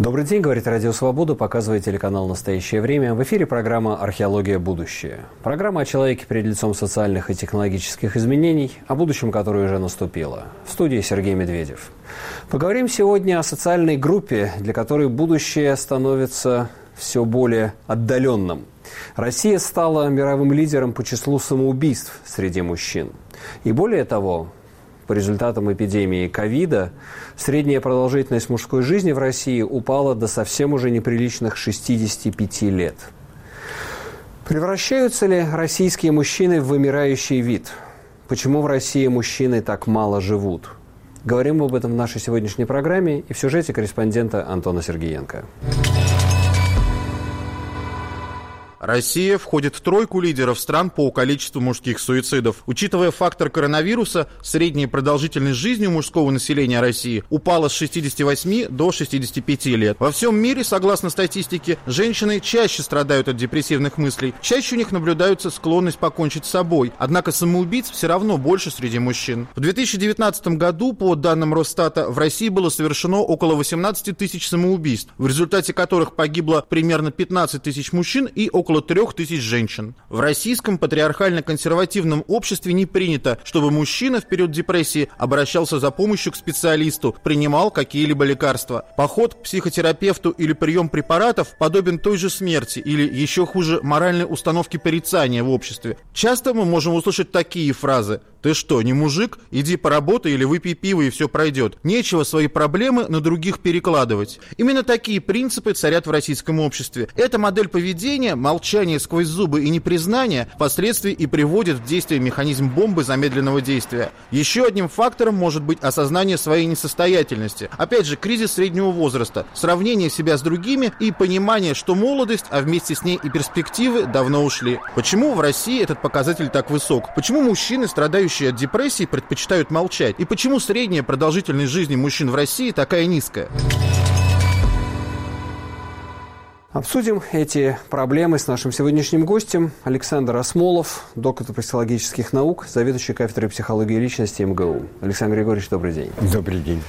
Добрый день, говорит Радио Свобода, показывает телеканал «Настоящее время». В эфире программа «Археология. Будущее». Программа о человеке перед лицом социальных и технологических изменений, о будущем, которое уже наступило. В студии Сергей Медведев. Поговорим сегодня о социальной группе, для которой будущее становится все более отдаленным. Россия стала мировым лидером по числу самоубийств среди мужчин. И более того, по результатам эпидемии ковида средняя продолжительность мужской жизни в России упала до совсем уже неприличных 65 лет. Превращаются ли российские мужчины в вымирающий вид? Почему в России мужчины так мало живут? Говорим об этом в нашей сегодняшней программе и в сюжете корреспондента Антона Сергеенко. Россия входит в тройку лидеров стран по количеству мужских суицидов. Учитывая фактор коронавируса, средняя продолжительность жизни у мужского населения России упала с 68 до 65 лет. Во всем мире, согласно статистике, женщины чаще страдают от депрессивных мыслей, чаще у них наблюдается склонность покончить с собой. Однако самоубийц все равно больше среди мужчин. В 2019 году, по данным Росстата, в России было совершено около 18 тысяч самоубийств, в результате которых погибло примерно 15 тысяч мужчин и около около трех тысяч женщин. В российском патриархально-консервативном обществе не принято, чтобы мужчина в период депрессии обращался за помощью к специалисту, принимал какие-либо лекарства. Поход к психотерапевту или прием препаратов подобен той же смерти или, еще хуже, моральной установке порицания в обществе. Часто мы можем услышать такие фразы «Ты что, не мужик? Иди поработай или выпей пиво и все пройдет. Нечего свои проблемы на других перекладывать». Именно такие принципы царят в российском обществе. Эта модель поведения, молчание сквозь зубы и непризнание, впоследствии и приводит в действие механизм бомбы замедленного действия. Еще одним фактором может быть осознание своей несостоятельности. Опять же, кризис среднего возраста, сравнение себя с другими и понимание, что молодость, а вместе с ней и перспективы давно ушли. Почему в России этот показатель так высок? Почему мужчины, страдающие от депрессии предпочитают молчать? И почему средняя продолжительность жизни мужчин в России такая низкая? Обсудим эти проблемы с нашим сегодняшним гостем Александр Осмолов, доктор психологических наук, заведующий кафедрой психологии личности МГУ. Александр Григорьевич, добрый день. Добрый день.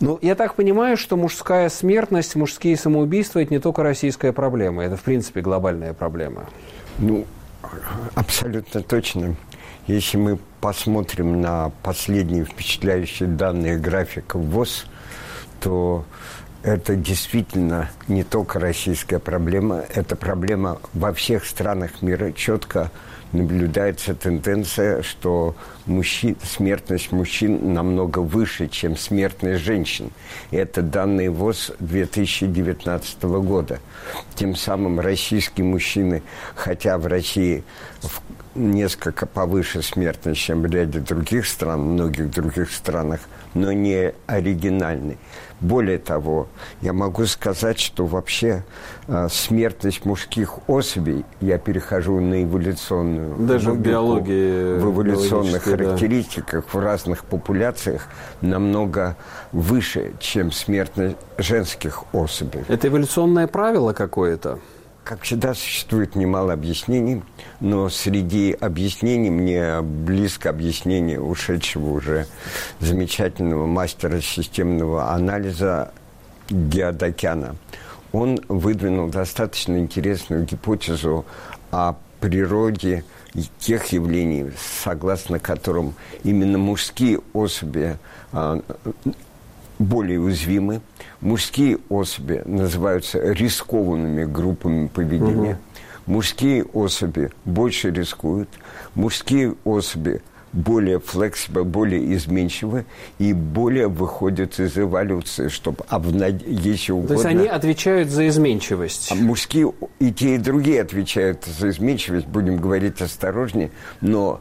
Ну, я так понимаю, что мужская смертность, мужские самоубийства – это не только российская проблема, это, в принципе, глобальная проблема. Ну, абсолютно точно. Если мы посмотрим на последние впечатляющие данные графика ВОЗ, то это действительно не только российская проблема, это проблема во всех странах мира. Четко наблюдается тенденция, что мужчин, смертность мужчин намного выше, чем смертность женщин. И это данные ВОЗ 2019 года. Тем самым российские мужчины, хотя в России в несколько повыше смертность, чем в ряде других стран, многих других странах, но не оригинальный. Более того, я могу сказать, что вообще э, смертность мужских особей, я перехожу на эволюционную Даже логику, в биологии в эволюционных характеристиках да. в разных популяциях намного выше, чем смертность женских особей. Это эволюционное правило какое-то? Как всегда, существует немало объяснений, но среди объяснений мне близко объяснение ушедшего уже замечательного мастера системного анализа Геодокяна. Он выдвинул достаточно интересную гипотезу о природе тех явлений, согласно которым именно мужские особи а, более уязвимы. Мужские особи называются рискованными группами поведения. Угу. Мужские особи больше рискуют. Мужские особи более флексибл, более изменчивы и более выходят из эволюции, чтобы обнад... если угодно... То есть они отвечают за изменчивость? А мужские и те, и другие отвечают за изменчивость, будем говорить осторожнее, но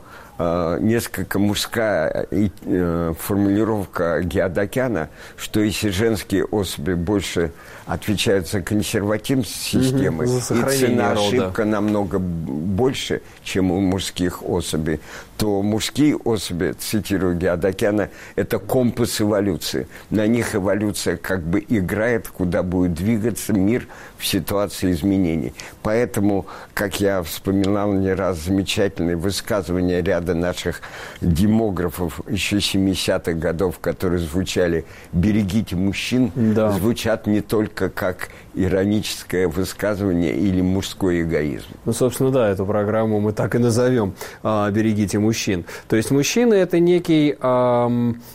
несколько мужская э, формулировка Геодокяна, что если женские особи больше отвечают за консервативность системы, угу, и цена ошибка намного больше, чем у мужских особей, то мужские особи, цитирую Геодокяна, это компас эволюции. На них эволюция как бы играет, куда будет двигаться мир в ситуации изменений. Поэтому, как я вспоминал не раз, замечательные высказывания ряда ряда наших демографов еще 70-х годов, которые звучали «берегите мужчин», да. звучат не только как ироническое высказывание или мужской эгоизм. Ну, собственно, да, эту программу мы так и назовем а, «Берегите мужчин». То есть мужчина – это некий… А,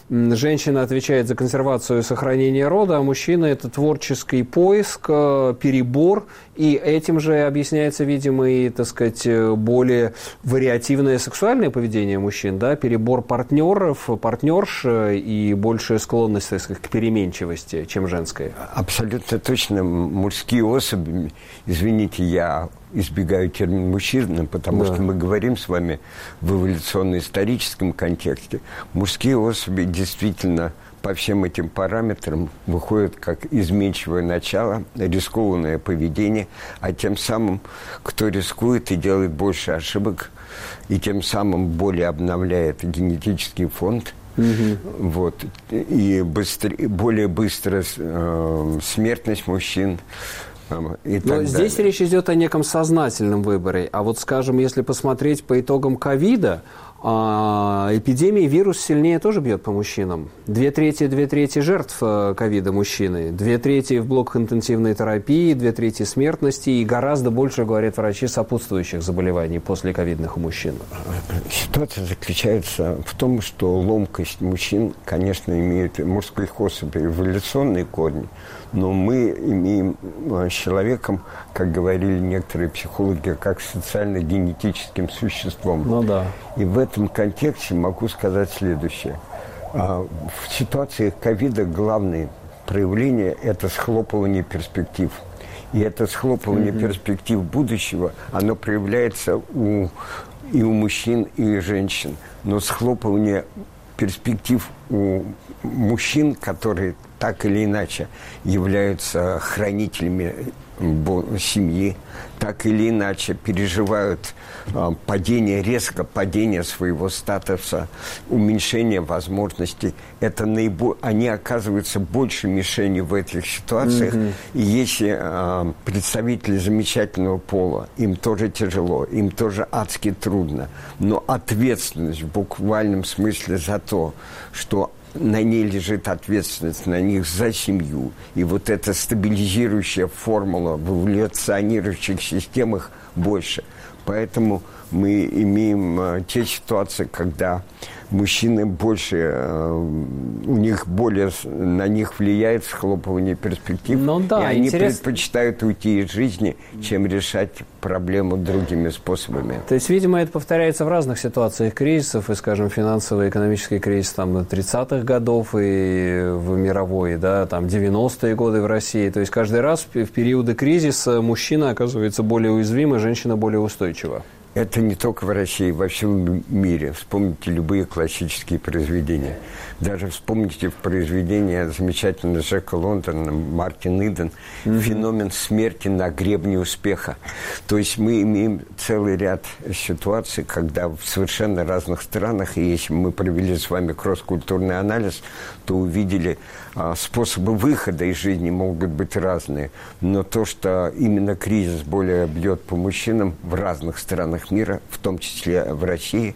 женщина отвечает за консервацию и сохранение рода, а мужчина – это творческий поиск, а, перебор, и этим же объясняется, видимо, и, так сказать, более вариативное сексуальное поведение мужчин, да, перебор партнеров, партнерш и большая склонность, так сказать, к переменчивости, чем женская. Абсолютно точно мужские особи, извините, я избегаю термин мужчина, потому да. что мы говорим с вами в эволюционно-историческом контексте. Мужские особи действительно по всем этим параметрам выходят как изменчивое начало, рискованное поведение, а тем самым, кто рискует и делает больше ошибок, и тем самым более обновляет генетический фонд – Угу. Вот. И быстрее, более быстрая э, смертность мужчин. И Но здесь далее. речь идет о неком сознательном выборе. А вот, скажем, если посмотреть по итогам ковида, а, эпидемии вирус сильнее тоже бьет по мужчинам. Две трети, две трети жертв э, ковида мужчины, две трети в блоках интенсивной терапии, две трети смертности и гораздо больше, говорят врачи, сопутствующих заболеваний после ковидных у мужчин. Ситуация заключается в том, что ломкость мужчин, конечно, имеет мужских особей эволюционные корни, но мы имеем э, с человеком, как говорили некоторые психологи, как социально-генетическим существом. Ну да. И в этом контексте могу сказать следующее. А, в ситуации ковида главное проявление – это схлопывание перспектив. И это схлопывание mm-hmm. перспектив будущего, оно проявляется у, и у мужчин, и у женщин. Но схлопывание перспектив у мужчин, которые так или иначе являются хранителями семьи, так или иначе переживают э, падение, резко падение своего статуса, уменьшение возможностей. Это наибо... Они оказываются больше мишенью в этих ситуациях. Mm-hmm. И если э, представители замечательного пола, им тоже тяжело, им тоже адски трудно. Но ответственность в буквальном смысле за то, что на ней лежит ответственность, на них за семью. И вот эта стабилизирующая формула в эволюционирующих системах больше. Поэтому мы имеем э, те ситуации, когда мужчины больше, э, у них более, на них влияет схлопывание перспектив, ну, да, и они интерес... предпочитают уйти из жизни, чем решать проблему другими способами. То есть, видимо, это повторяется в разных ситуациях кризисов, и, скажем, финансовый экономический кризис там 30-х годов и в мировой, да, там 90-е годы в России. То есть каждый раз в периоды кризиса мужчина оказывается более уязвим, и женщина более устойчива. Это не только в России, во всем мире. Вспомните любые классические произведения. Даже вспомните произведение замечательного Джека Лондона, Мартин Иден, mm-hmm. «Феномен смерти на гребне успеха». То есть мы имеем целый ряд ситуаций, когда в совершенно разных странах, и если мы провели с вами кросс-культурный анализ, то увидели а, способы выхода из жизни могут быть разные. Но то, что именно кризис более бьет по мужчинам в разных странах мира, в том числе в России,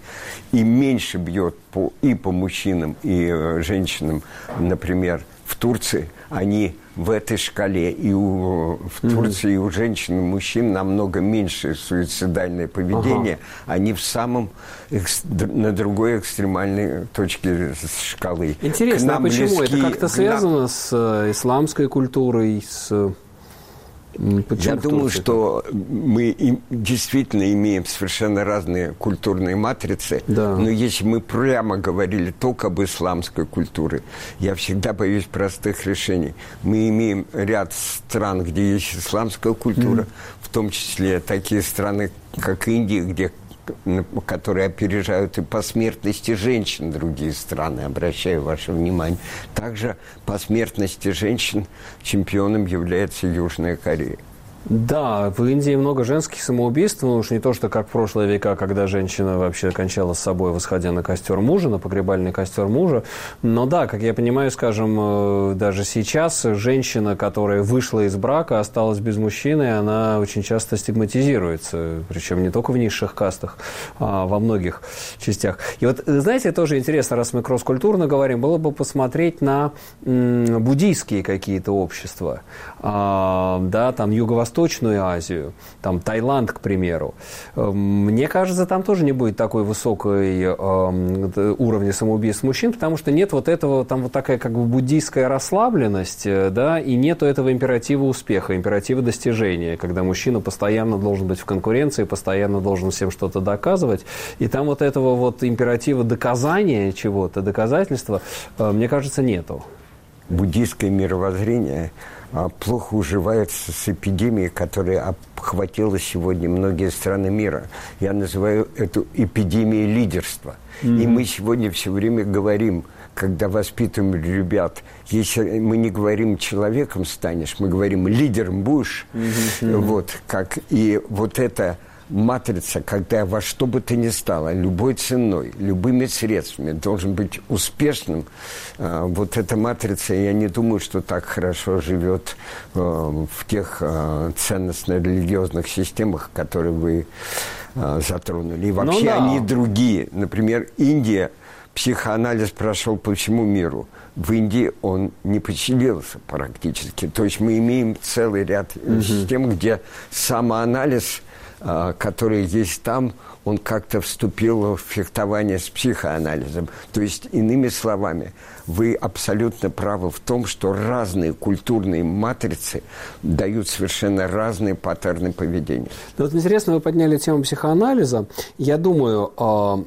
и меньше бьет по, и по мужчинам, и э, женщинам, например, в Турции, они в этой шкале. И у, в Турции mm-hmm. и у женщин, и мужчин намного меньше суицидальное поведение. Ага. Они в самом, на другой экстремальной точке шкалы. Интересно, а почему? Близки, Это как-то связано нам... с э, исламской культурой, с я думаю, что мы действительно имеем совершенно разные культурные матрицы, да. но если мы прямо говорили только об исламской культуре, я всегда боюсь простых решений. Мы имеем ряд стран, где есть исламская культура, mm. в том числе такие страны, как Индия, где которые опережают и по смертности женщин другие страны, обращаю ваше внимание. Также по смертности женщин чемпионом является Южная Корея. Да, в Индии много женских самоубийств, ну уж не то, что как в прошлые века, когда женщина вообще кончала с собой, восходя на костер мужа, на погребальный костер мужа. Но да, как я понимаю, скажем, э, даже сейчас женщина, которая вышла из брака, осталась без мужчины, она очень часто стигматизируется, причем не только в низших кастах, а во многих частях. И вот, знаете, тоже интересно, раз мы кросс-культурно говорим, было бы посмотреть на буддийские какие-то общества, а, да, там юго Восточную Азию, там Таиланд, к примеру, эм, мне кажется, там тоже не будет такой высокой э, уровня самоубийств мужчин, потому что нет вот этого, там вот такая как бы буддийская расслабленность, э, да, и нету этого императива успеха, императива достижения, когда мужчина постоянно должен быть в конкуренции, постоянно должен всем что-то доказывать, и там вот этого вот императива доказания чего-то, доказательства, э, мне кажется, нету. Буддийское мировоззрение – плохо уживается с эпидемией, которая обхватила сегодня многие страны мира. Я называю эту эпидемией лидерства. Mm-hmm. И мы сегодня все время говорим, когда воспитываем ребят, если мы не говорим человеком станешь, мы говорим лидером будешь. Mm-hmm. Вот как и вот это матрица, когда во что бы то ни стало, любой ценой, любыми средствами должен быть успешным, а, вот эта матрица, я не думаю, что так хорошо живет а, в тех а, ценностно-религиозных системах, которые вы затронули. И вообще ну, да. они другие. Например, Индия, психоанализ прошел по всему миру. В Индии он не поселился практически. То есть мы имеем целый ряд угу. систем, где самоанализ – который есть там, он как-то вступил в фехтование с психоанализом. То есть, иными словами, вы абсолютно правы в том, что разные культурные матрицы дают совершенно разные паттерны поведения. Ну, вот интересно, вы подняли тему психоанализа. Я думаю, а,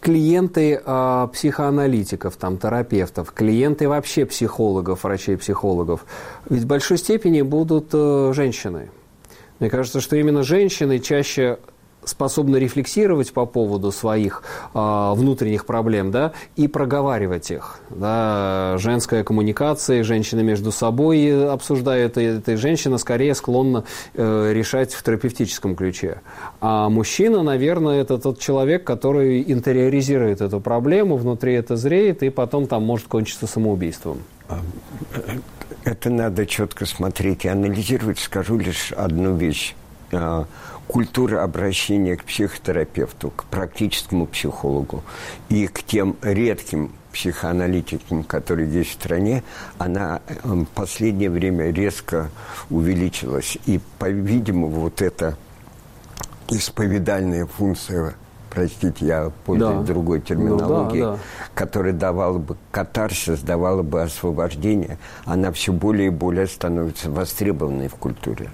клиенты э, психоаналитиков, там, терапевтов, клиенты вообще психологов, врачей-психологов, ведь в большой степени будут э, женщины. Мне кажется, что именно женщины чаще способны рефлексировать по поводу своих э, внутренних проблем, да, и проговаривать их, да, женская коммуникация, женщины между собой обсуждают, и эта женщина скорее склонна э, решать в терапевтическом ключе. А мужчина, наверное, это тот человек, который интериоризирует эту проблему, внутри это зреет, и потом там может кончиться самоубийством. Это надо четко смотреть и анализировать. Скажу лишь одну вещь. А, культура обращения к психотерапевту, к практическому психологу и к тем редким психоаналитикам, которые есть в стране, она в последнее время резко увеличилась. И, по-видимому, вот эта исповедальная функция простите, я пользуюсь да. другой терминологией, ну, да, да. которая давала бы катарсис, давала бы освобождение, она все более и более становится востребованной в культуре.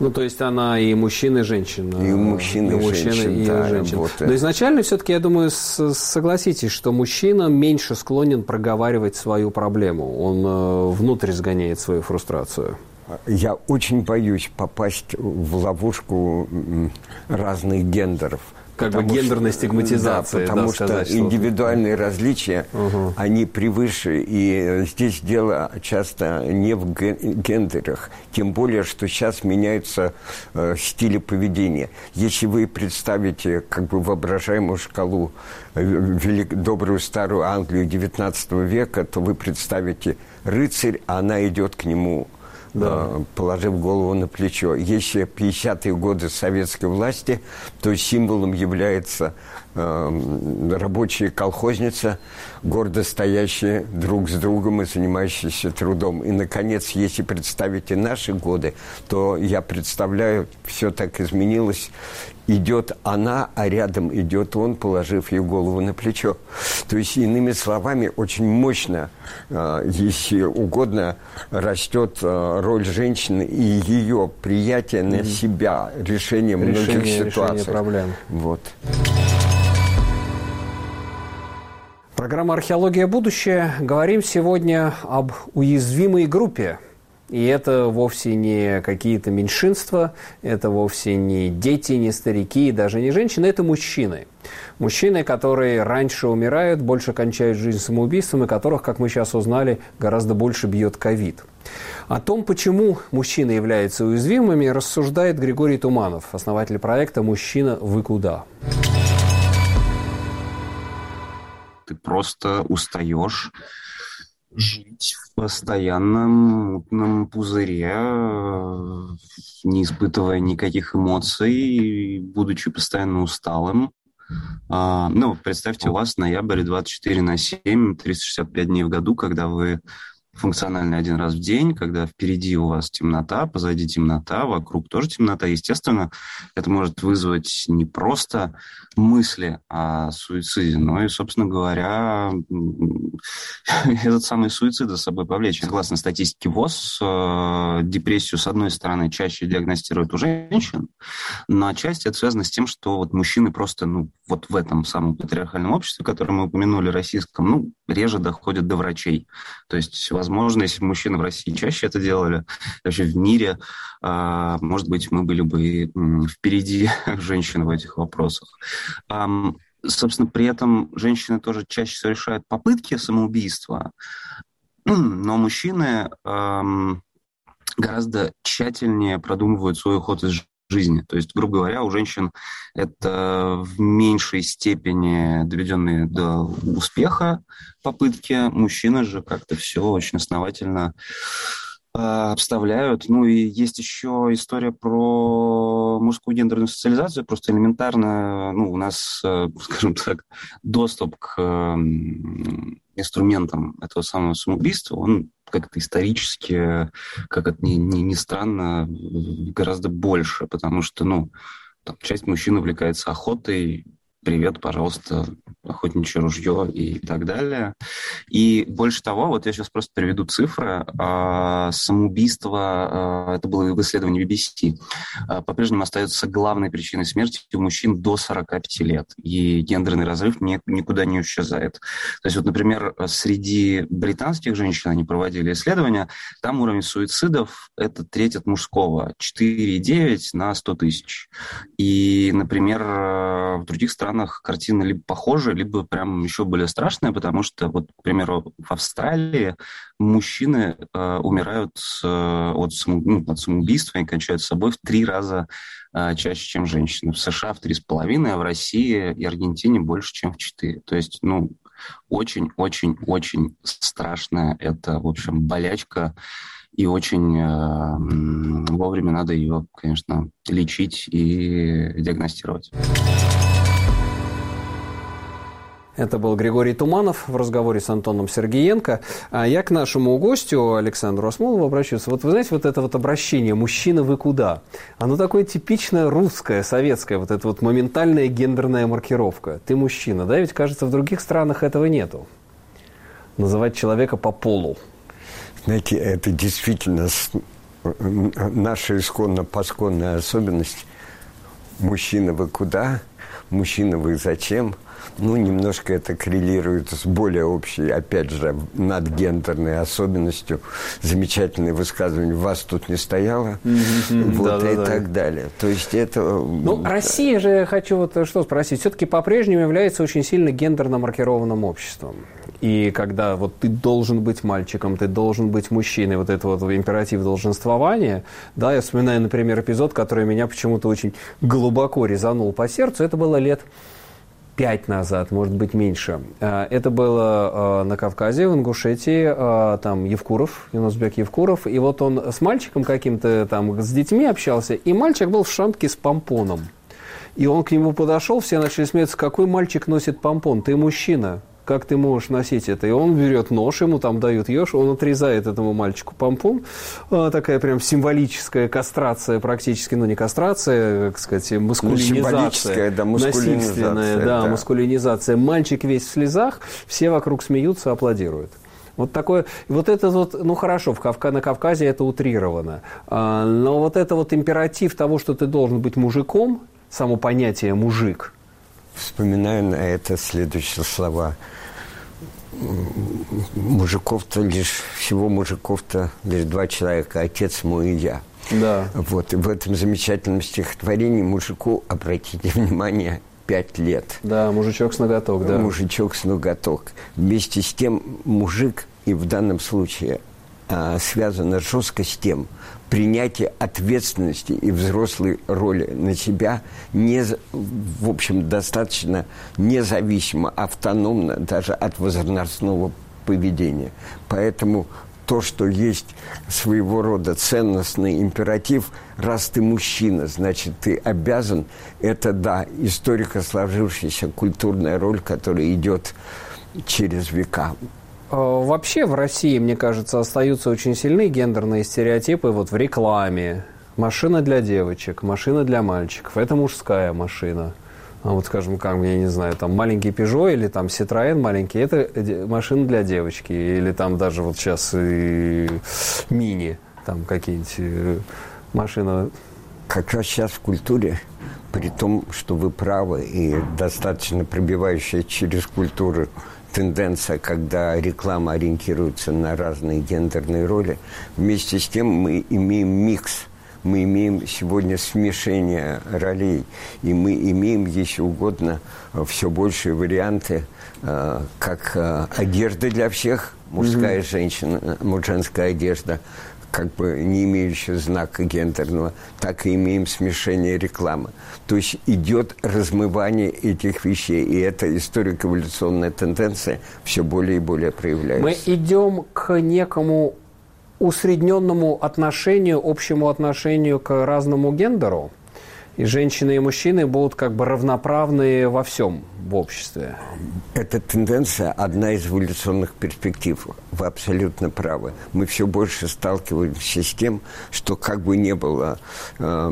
Ну, то есть она и мужчина, и женщина. И мужчина, и, и женщина. И да, женщина. Вот Но изначально все-таки, я думаю, согласитесь, что мужчина меньше склонен проговаривать свою проблему. Он э, внутрь сгоняет свою фрустрацию. Я очень боюсь попасть в ловушку разных гендеров – как потому бы гендерной что, стигматизации. Да, потому да, что сказать, индивидуальные что различия, угу. они превыше. И здесь дело часто не в гендерах. Тем более, что сейчас меняются э, стили поведения. Если вы представите как бы воображаемую шкалу э, велик, добрую старую Англию XIX века, то вы представите рыцарь, а она идет к нему да. Э, положив голову на плечо. Если 50-е годы советской власти, то символом является э, рабочая колхозница, гордо стоящие друг с другом и занимающиеся трудом. И, наконец, если представить и наши годы, то я представляю, все так изменилось идет она, а рядом идет он, положив ей голову на плечо. То есть, иными словами, очень мощно, а, если угодно, растет а, роль женщины и ее приятие на себя, решение, решение многих ситуаций. Решение проблем. Вот. Программа «Археология. Будущее». Говорим сегодня об уязвимой группе И это вовсе не какие-то меньшинства, это вовсе не дети, не старики, даже не женщины, это мужчины. Мужчины, которые раньше умирают, больше кончают жизнь самоубийством, и которых, как мы сейчас узнали, гораздо больше бьет ковид. О том, почему мужчины являются уязвимыми, рассуждает Григорий Туманов, основатель проекта «Мужчина, вы куда?». Ты просто устаешь жить в постоянном мутном пузыре, не испытывая никаких эмоций, будучи постоянно усталым. А, ну, представьте, у вас ноябрь 24 на 7, 365 дней в году, когда вы функциональный один раз в день, когда впереди у вас темнота, позади темнота, вокруг тоже темнота. Естественно, это может вызвать не просто мысли о суициде, но и, собственно говоря, этот самый суицид за собой повлечь. Согласно статистике ВОЗ, э, депрессию, с одной стороны, чаще диагностируют у женщин, но отчасти это связано с тем, что вот мужчины просто, ну, вот в этом самом патриархальном обществе, которое мы упомянули, российском, ну, реже доходят до врачей. То есть, возможно, если бы мужчины в России чаще это делали, вообще в мире, а, может быть, мы были бы впереди женщин в этих вопросах. Собственно, при этом женщины тоже чаще всего решают попытки самоубийства, но мужчины гораздо тщательнее продумывают свой уход из жизни. То есть, грубо говоря, у женщин это в меньшей степени доведенные до успеха попытки. Мужчины же как-то все очень основательно а, обставляют. Ну и есть еще история про мужскую гендерную социализацию. Просто элементарно, ну, у нас, э, скажем так, доступ к инструментам этого самого самоубийства, он как-то исторически, как это ни, ни, ни странно, гораздо больше, потому что, ну, там, часть мужчин увлекается охотой, привет, пожалуйста, охотничье ружье и так далее. И больше того, вот я сейчас просто приведу цифры. А, самоубийство, а, это было в исследовании BBC, а, по-прежнему остается главной причиной смерти у мужчин до 45 лет. И гендерный разрыв никуда не исчезает. То есть вот, например, среди британских женщин они проводили исследования, там уровень суицидов – это треть от мужского, 4,9 на 100 тысяч. И, например, в других странах картина либо похожа, либо прям еще более страшное, потому что, вот, к примеру, в Австралии мужчины э, умирают э, от, само, ну, от самоубийства и кончают с собой в три раза э, чаще, чем женщины. В США в три с половиной, а в России и Аргентине больше, чем в четыре. То есть, ну, очень-очень-очень страшная это, в общем, болячка, и очень э, вовремя надо ее, конечно, лечить и диагностировать. Это был Григорий Туманов в разговоре с Антоном Сергеенко. А я к нашему гостю Александру Осмолову обращусь. Вот вы знаете, вот это вот обращение «мужчина, вы куда?» Оно такое типичное русское, советское, вот это вот моментальная гендерная маркировка. Ты мужчина, да? Ведь, кажется, в других странах этого нету. Называть человека по полу. Знаете, это действительно наша исконно-посконная особенность. Мужчина, вы куда? Мужчина, вы зачем? Ну, немножко это коррелирует с более общей, опять же, надгендерной особенностью. Замечательное высказывание «вас тут не стояло», вот и так далее. То есть это... Ну, Россия же, я хочу вот что спросить, все-таки по-прежнему является очень сильно гендерно маркированным обществом. И когда вот ты должен быть мальчиком, ты должен быть мужчиной, вот это вот императив долженствования, да, я вспоминаю, например, эпизод, который меня почему-то очень глубоко резанул по сердцу, это было лет пять назад, может быть, меньше. Э, это было э, на Кавказе, в Ингушетии, э, там Евкуров, Юнусбек Евкуров, и вот он с мальчиком каким-то там, с детьми общался, и мальчик был в шапке с помпоном. И он к нему подошел, все начали смеяться, какой мальчик носит помпон, ты мужчина как ты можешь носить это? И он берет нож, ему там дают еж, он отрезает этому мальчику помпон. А, такая прям символическая кастрация практически, ну не кастрация, как сказать, маскулинизация. Ну, да, насильственная, да, да, маскулинизация. Мальчик весь в слезах, все вокруг смеются, аплодируют. Вот такое, вот это вот, ну хорошо, в Кавка, на Кавказе это утрировано, а, но вот это вот императив того, что ты должен быть мужиком, само понятие мужик – Вспоминаю на это следующие слова мужиков-то лишь, всего мужиков-то лишь два человека, отец мой и я. Да. Вот, и в этом замечательном стихотворении мужику, обратите внимание, пять лет. Да, мужичок с ноготок, да. Мужичок с ноготок. Вместе с тем мужик, и в данном случае а, связано жестко с тем, принятие ответственности и взрослой роли на себя не, в общем, достаточно независимо, автономно даже от возрастного поведения. Поэтому то, что есть своего рода ценностный императив, раз ты мужчина, значит, ты обязан, это, да, историко сложившаяся культурная роль, которая идет через века. А, вообще в России, мне кажется, остаются очень сильные гендерные стереотипы вот в рекламе. Машина для девочек, машина для мальчиков. Это мужская машина. А вот, скажем, как, я не знаю, там маленький Peugeot или там Citroën маленький, это машина для девочки. Или там даже вот сейчас и мини, там какие-нибудь э, машины. Как раз сейчас в культуре, при том, что вы правы, и достаточно пробивающая через культуру тенденция, когда реклама ориентируется на разные гендерные роли, вместе с тем мы имеем микс – мы имеем сегодня смешение ролей, и мы имеем, если угодно, все большие варианты, э, как э, одежда для всех, мужская mm-hmm. женщина, женская одежда, как бы не имеющая знака гендерного, так и имеем смешение рекламы. То есть идет размывание этих вещей, и эта историко-эволюционная тенденция все более и более проявляется. Мы идем к некому усредненному отношению, общему отношению к разному гендеру. И женщины и мужчины будут как бы равноправные во всем в обществе. Эта тенденция одна из эволюционных перспектив. Вы абсолютно правы. Мы все больше сталкиваемся с тем, что как бы не было э,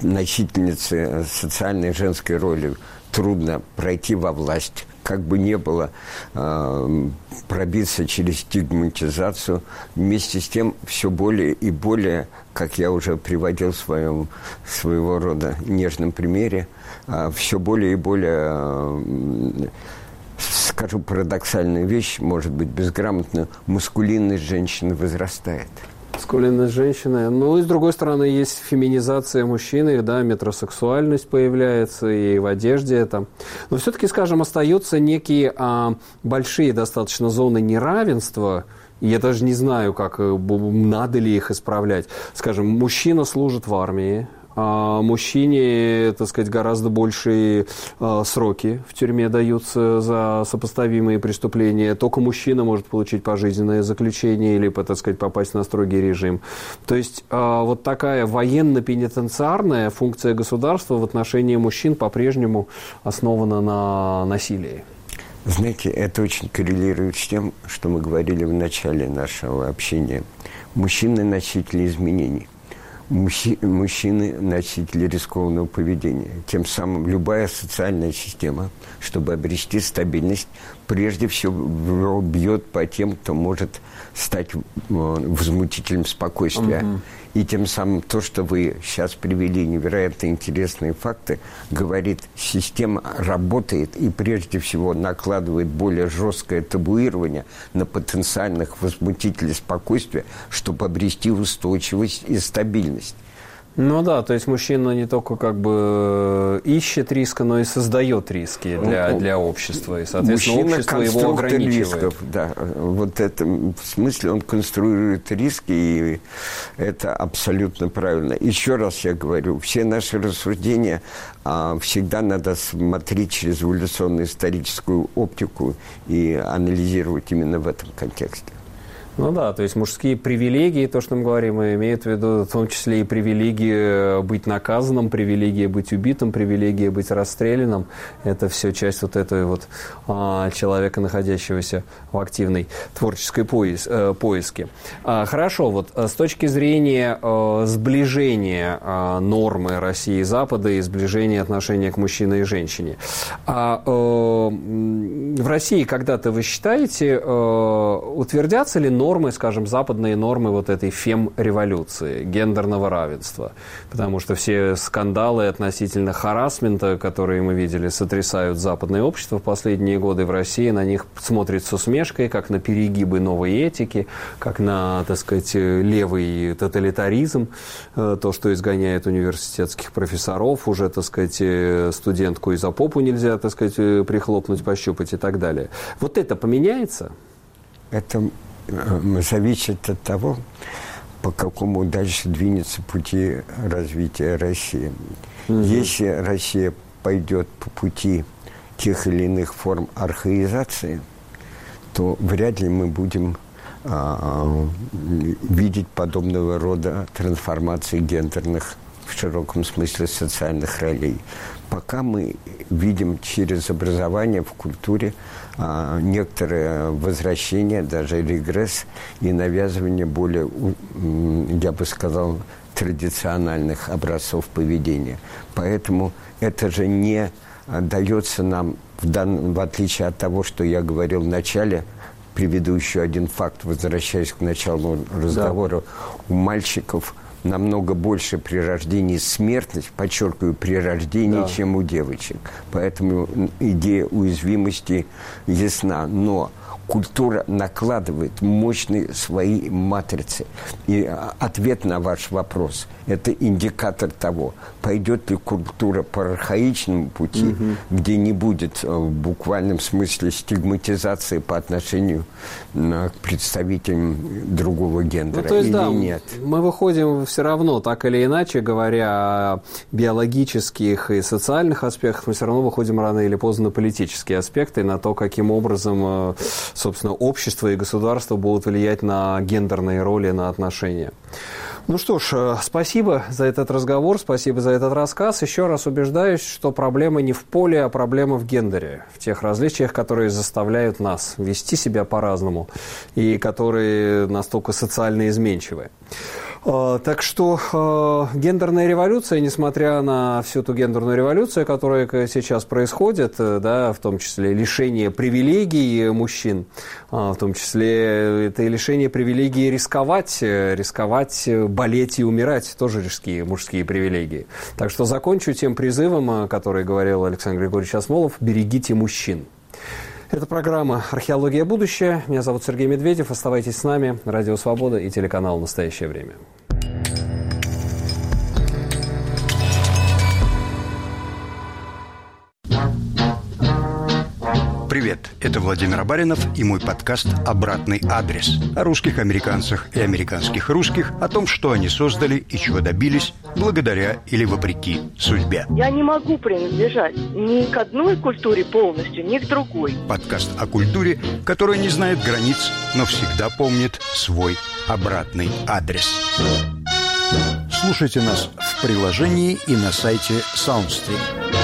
носительницы социальной женской роли трудно пройти во власть как бы не было, э, пробиться через стигматизацию. Вместе с тем все более и более, как я уже приводил в своем своего рода нежном примере, э, все более и более, э, скажу парадоксальную вещь, может быть, безграмотную, мускулинность женщины возрастает. Маскулинность женщины. Ну, и с другой стороны, есть феминизация мужчины, да, метросексуальность появляется и в одежде там. Но все-таки, скажем, остаются некие а, большие достаточно зоны неравенства, я даже не знаю, как, э, надо ли их исправлять. Скажем, мужчина служит в армии, мужчине, так сказать, гораздо большие а, сроки в тюрьме даются за сопоставимые преступления. Только мужчина может получить пожизненное заключение или, так сказать, попасть на строгий режим. То есть а, вот такая военно-пенитенциарная функция государства в отношении мужчин по-прежнему основана на насилии. Знаете, это очень коррелирует с тем, что мы говорили в начале нашего общения. Мужчины – носители изменений мужчины носители рискованного поведения. Тем самым любая социальная система, чтобы обрести стабильность, прежде всего бьет по тем, кто может стать э, возмутителем спокойствия. Угу. И тем самым то, что вы сейчас привели невероятно интересные факты, говорит, система работает и прежде всего накладывает более жесткое табуирование на потенциальных возмутителей спокойствия, чтобы обрести устойчивость и стабильность. Ну да, то есть мужчина не только как бы э, ищет риска, но и создает риски для, ну, для общества. И, соответственно, мужчина общество его ограничивает. рисков, да. Вот это, в смысле он конструирует риски, и это абсолютно правильно. Еще раз я говорю, все наши рассуждения а, всегда надо смотреть через эволюционную историческую оптику и анализировать именно в этом контексте. Ну да, то есть мужские привилегии, то, что мы говорим, имеют в виду в том числе и привилегии быть наказанным, привилегии быть убитым, привилегии быть расстрелянным. Это все часть вот этой вот а, человека, находящегося в активной творческой поис, э, поиске. А, хорошо, вот э, с точки зрения э, сближения э, нормы России и Запада и сближения отношения к мужчине и женщине. А, э, в России когда-то, вы считаете, э, утвердятся ли нормы нормы, скажем, западные нормы вот этой фем-революции, гендерного равенства. Потому что все скандалы относительно харасмента, которые мы видели, сотрясают западное общество в последние годы в России, на них смотрят с усмешкой, как на перегибы новой этики, как на, так сказать, левый тоталитаризм, э, то, что изгоняет университетских профессоров, уже, так сказать, э, студентку и за попу нельзя, так сказать, э, прихлопнуть, пощупать и так далее. Вот это поменяется? Это зависит от того, по какому дальше двинется пути развития России. Угу. Если Россия пойдет по пути тех или иных форм архаизации, то вряд ли мы будем а, видеть подобного рода трансформации гендерных в широком смысле социальных ролей. Пока мы видим через образование в культуре а, некоторое возвращение, даже регресс и навязывание более, я бы сказал, традициональных образцов поведения. Поэтому это же не дается нам, в, дан... в отличие от того, что я говорил в начале, приведу еще один факт, возвращаясь к началу разговора, да. у мальчиков намного больше при рождении смертность, подчеркиваю, при рождении, да. чем у девочек. Поэтому идея уязвимости ясна. Но культура накладывает мощные свои матрицы. И а, ответ на ваш вопрос – это индикатор того, пойдет ли культура по архаичному пути, угу. где не будет э, в буквальном смысле стигматизации по отношению к представителям другого гендера ну, то есть, или да, нет. Мы выходим все равно, так или иначе, говоря о биологических и социальных аспектах, мы все равно выходим рано или поздно на политические аспекты, на то, каким образом э, собственно, общество и государство будут влиять на гендерные роли, на отношения. Ну что ж, э, спасибо за этот разговор, спасибо за этот рассказ. Еще раз убеждаюсь, что проблема не в поле, а проблема в гендере, в тех различиях, которые заставляют нас вести себя по-разному и которые настолько социально изменчивы. А, так что а, гендерная революция, несмотря на всю ту гендерную революцию, которая сейчас происходит, э, да, в том числе лишение привилегий мужчин, в том числе это и лишение привилегий рисковать, э, рисковать, э, болеть и умирать, тоже мужские, мужские привилегии. Так что закончу тем призывом, который говорил Александр Григорьевич Осмолов, берегите мужчин. Это программа «Археология. Будущее». Меня зовут Сергей Медведев. Оставайтесь с нами. Радио «Свобода» и телеканал «Настоящее время». Привет, это Владимир Абаринов и мой подкаст «Обратный адрес» о русских американцах и американских русских, о том, что они создали и чего добились благодаря или вопреки судьбе. Я не могу принадлежать ни к одной культуре полностью, ни к другой. Подкаст о культуре, которая не знает границ, но всегда помнит свой обратный адрес. Слушайте нас в приложении и на сайте SoundStream.